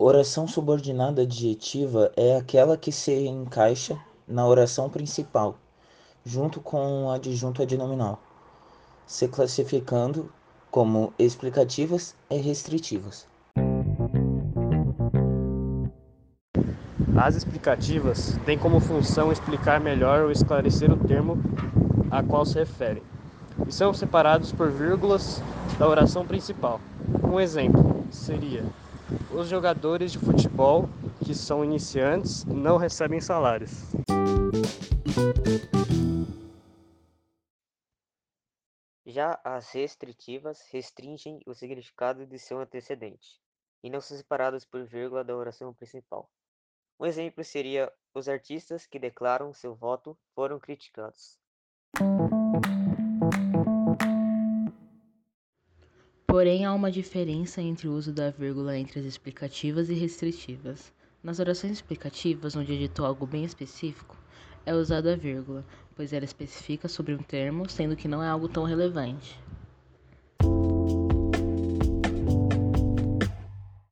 Oração subordinada adjetiva é aquela que se encaixa na oração principal, junto com o adjunto adnominal, se classificando como explicativas e restritivas. As explicativas têm como função explicar melhor ou esclarecer o termo a qual se referem, e são separados por vírgulas da oração principal. Um exemplo seria: os jogadores de futebol que são iniciantes não recebem salários. Já as restritivas restringem o significado de seu antecedente e não são separadas por vírgula da oração principal. Um exemplo seria: os artistas que declaram seu voto foram criticados. Porém, há uma diferença entre o uso da vírgula entre as explicativas e restritivas. Nas orações explicativas, onde dito algo bem específico, é usada a vírgula, pois ela especifica sobre um termo, sendo que não é algo tão relevante.